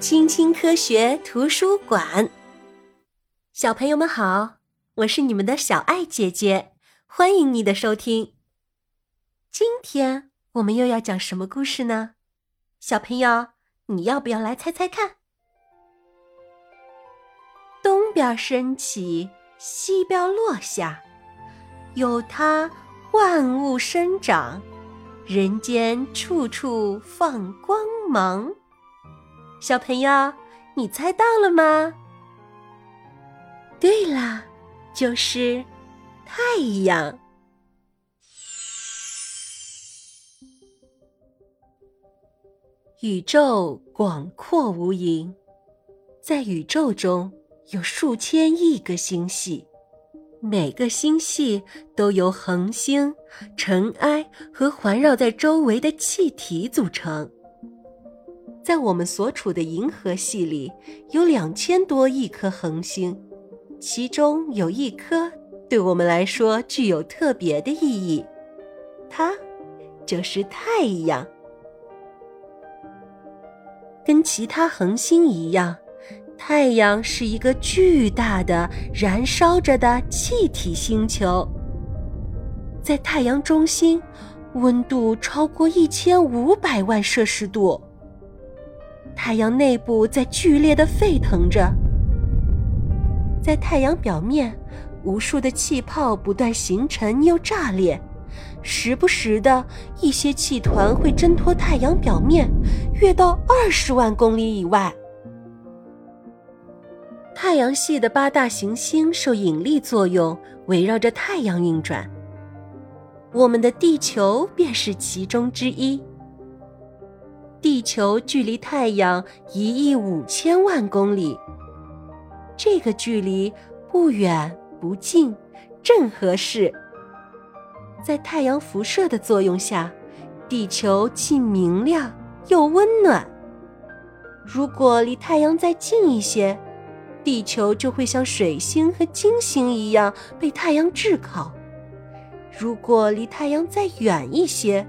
青青科学图书馆，小朋友们好，我是你们的小爱姐姐，欢迎你的收听。今天我们又要讲什么故事呢？小朋友，你要不要来猜猜看？东边升起，西边落下，有它万物生长，人间处处放光芒。小朋友，你猜到了吗？对啦，就是太阳。宇宙广阔无垠，在宇宙中有数千亿个星系，每个星系都由恒星、尘埃和环绕在周围的气体组成。在我们所处的银河系里，有两千多亿颗恒星，其中有一颗对我们来说具有特别的意义，它就是太阳。跟其他恒星一样，太阳是一个巨大的燃烧着的气体星球。在太阳中心，温度超过一千五百万摄氏度。太阳内部在剧烈的沸腾着，在太阳表面，无数的气泡不断形成又炸裂，时不时的一些气团会挣脱太阳表面，跃到二十万公里以外。太阳系的八大行星受引力作用，围绕着太阳运转，我们的地球便是其中之一。地球距离太阳一亿五千万公里，这个距离不远不近，正合适。在太阳辐射的作用下，地球既明亮又温暖。如果离太阳再近一些，地球就会像水星和金星一样被太阳炙烤；如果离太阳再远一些，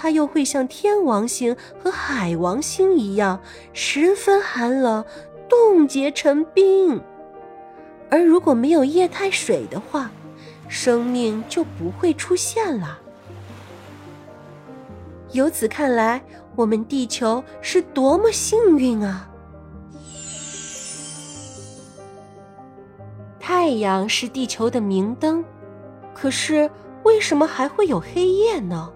它又会像天王星和海王星一样，十分寒冷，冻结成冰。而如果没有液态水的话，生命就不会出现了。由此看来，我们地球是多么幸运啊！太阳是地球的明灯，可是为什么还会有黑夜呢？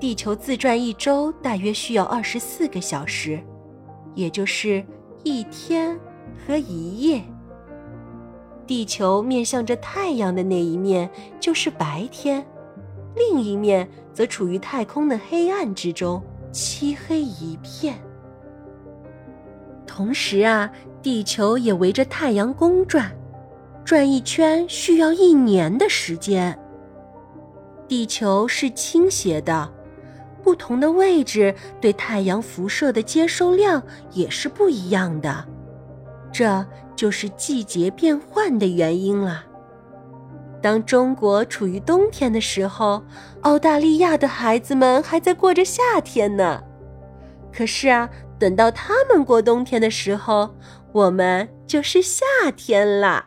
地球自转一周大约需要二十四个小时，也就是一天和一夜。地球面向着太阳的那一面就是白天，另一面则处于太空的黑暗之中，漆黑一片。同时啊，地球也围着太阳公转，转一圈需要一年的时间。地球是倾斜的。不同的位置对太阳辐射的接收量也是不一样的，这就是季节变换的原因了。当中国处于冬天的时候，澳大利亚的孩子们还在过着夏天呢。可是啊，等到他们过冬天的时候，我们就是夏天了。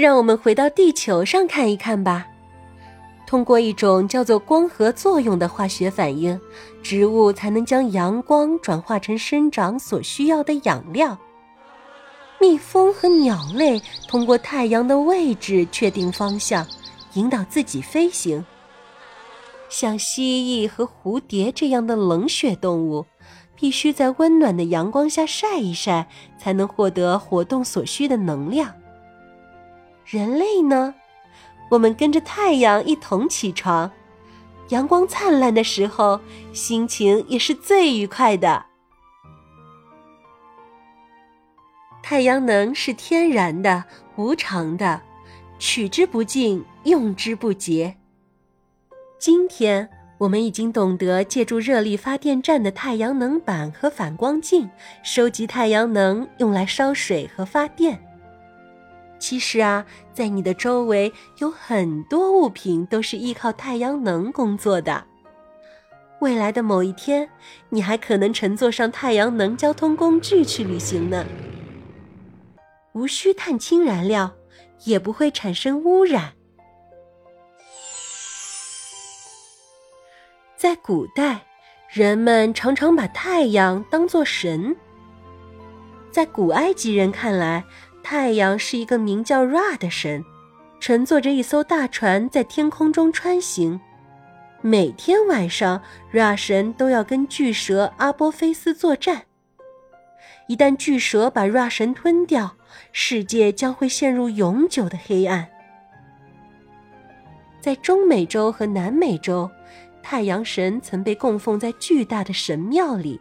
让我们回到地球上看一看吧。通过一种叫做光合作用的化学反应，植物才能将阳光转化成生长所需要的养料。蜜蜂和鸟类通过太阳的位置确定方向，引导自己飞行。像蜥蜴和蝴蝶这样的冷血动物，必须在温暖的阳光下晒一晒，才能获得活动所需的能量。人类呢？我们跟着太阳一同起床，阳光灿烂的时候，心情也是最愉快的。太阳能是天然的、无常的，取之不尽，用之不竭。今天我们已经懂得借助热力发电站的太阳能板和反光镜，收集太阳能，用来烧水和发电。其实啊，在你的周围有很多物品都是依靠太阳能工作的。未来的某一天，你还可能乘坐上太阳能交通工具去旅行呢，无需碳氢燃料，也不会产生污染。在古代，人们常常把太阳当作神。在古埃及人看来，太阳是一个名叫 Ra 的神，乘坐着一艘大船在天空中穿行。每天晚上，Ra 神都要跟巨蛇阿波菲斯作战。一旦巨蛇把 Ra 神吞掉，世界将会陷入永久的黑暗。在中美洲和南美洲，太阳神曾被供奉在巨大的神庙里。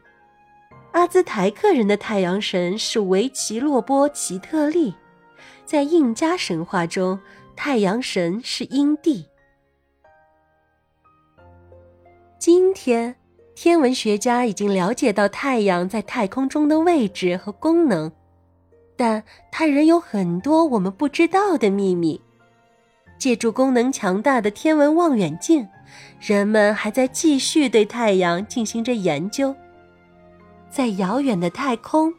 阿兹台克人的太阳神是维奇洛波奇特利，在印加神话中，太阳神是阴帝。今天，天文学家已经了解到太阳在太空中的位置和功能，但它仍有很多我们不知道的秘密。借助功能强大的天文望远镜，人们还在继续对太阳进行着研究。在遥远的太空，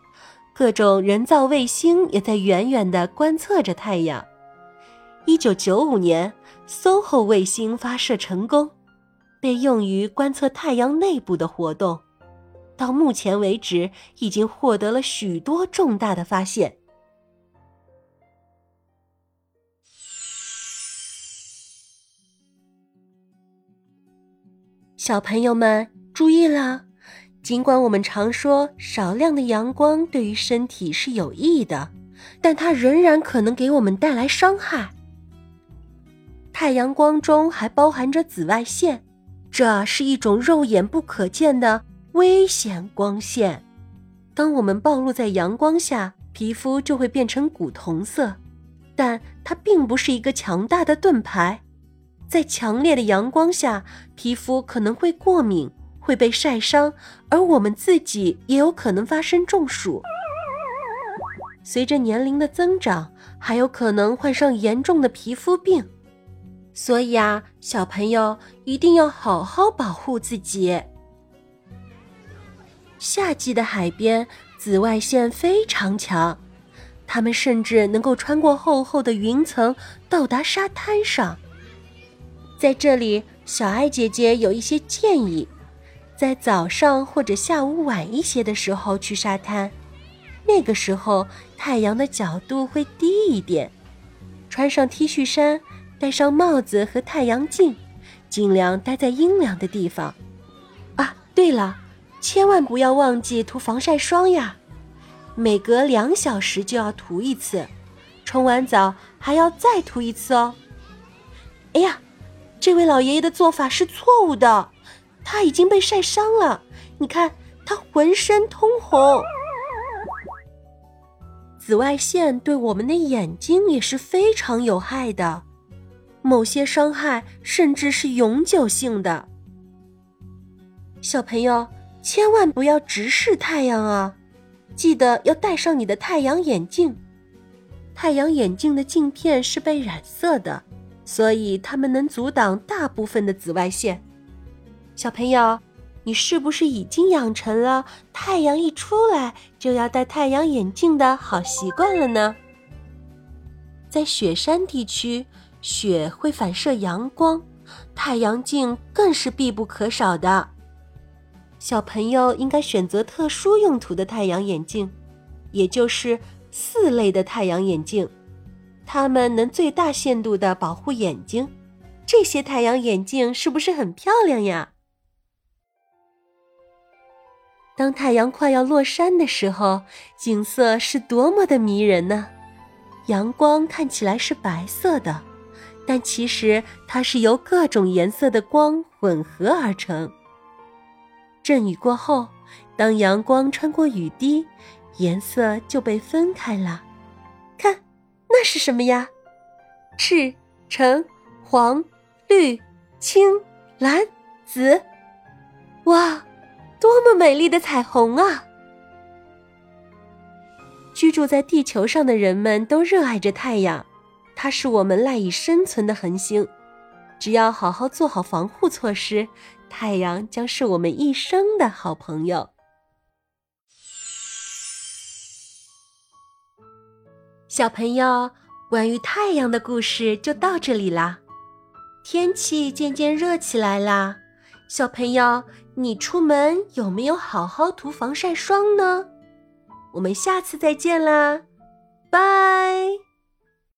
各种人造卫星也在远远的观测着太阳。一九九五年，SOHO 卫星发射成功。被用于观测太阳内部的活动，到目前为止已经获得了许多重大的发现。小朋友们注意了，尽管我们常说少量的阳光对于身体是有益的，但它仍然可能给我们带来伤害。太阳光中还包含着紫外线。这是一种肉眼不可见的危险光线。当我们暴露在阳光下，皮肤就会变成古铜色，但它并不是一个强大的盾牌。在强烈的阳光下，皮肤可能会过敏，会被晒伤，而我们自己也有可能发生中暑。随着年龄的增长，还有可能患上严重的皮肤病。所以啊，小朋友一定要好好保护自己。夏季的海边紫外线非常强，它们甚至能够穿过厚厚的云层到达沙滩上。在这里，小爱姐姐有一些建议：在早上或者下午晚一些的时候去沙滩，那个时候太阳的角度会低一点，穿上 T 恤衫。戴上帽子和太阳镜，尽量待在阴凉的地方。啊，对了，千万不要忘记涂防晒霜呀！每隔两小时就要涂一次，冲完澡还要再涂一次哦。哎呀，这位老爷爷的做法是错误的，他已经被晒伤了，你看他浑身通红。紫外线对我们的眼睛也是非常有害的。某些伤害甚至是永久性的。小朋友，千万不要直视太阳啊！记得要戴上你的太阳眼镜。太阳眼镜的镜片是被染色的，所以它们能阻挡大部分的紫外线。小朋友，你是不是已经养成了太阳一出来就要戴太阳眼镜的好习惯了呢？在雪山地区。雪会反射阳光，太阳镜更是必不可少的。小朋友应该选择特殊用途的太阳眼镜，也就是四类的太阳眼镜，它们能最大限度地保护眼睛。这些太阳眼镜是不是很漂亮呀？当太阳快要落山的时候，景色是多么的迷人呢？阳光看起来是白色的。但其实它是由各种颜色的光混合而成。阵雨过后，当阳光穿过雨滴，颜色就被分开了。看，那是什么呀？赤、橙、黄、绿、青、蓝、紫。哇，么美丽的彩虹啊！居住在地球上的人们都热爱着太阳，它是我们赖以生存的恒星。只要好好做好防护措施，太阳将是我们一生的好朋友。小朋友，关于太阳的故事就到这里啦。天气渐渐热起来啦，小朋友，你出门有没有好好涂防晒霜呢？我们下次再见啦，拜。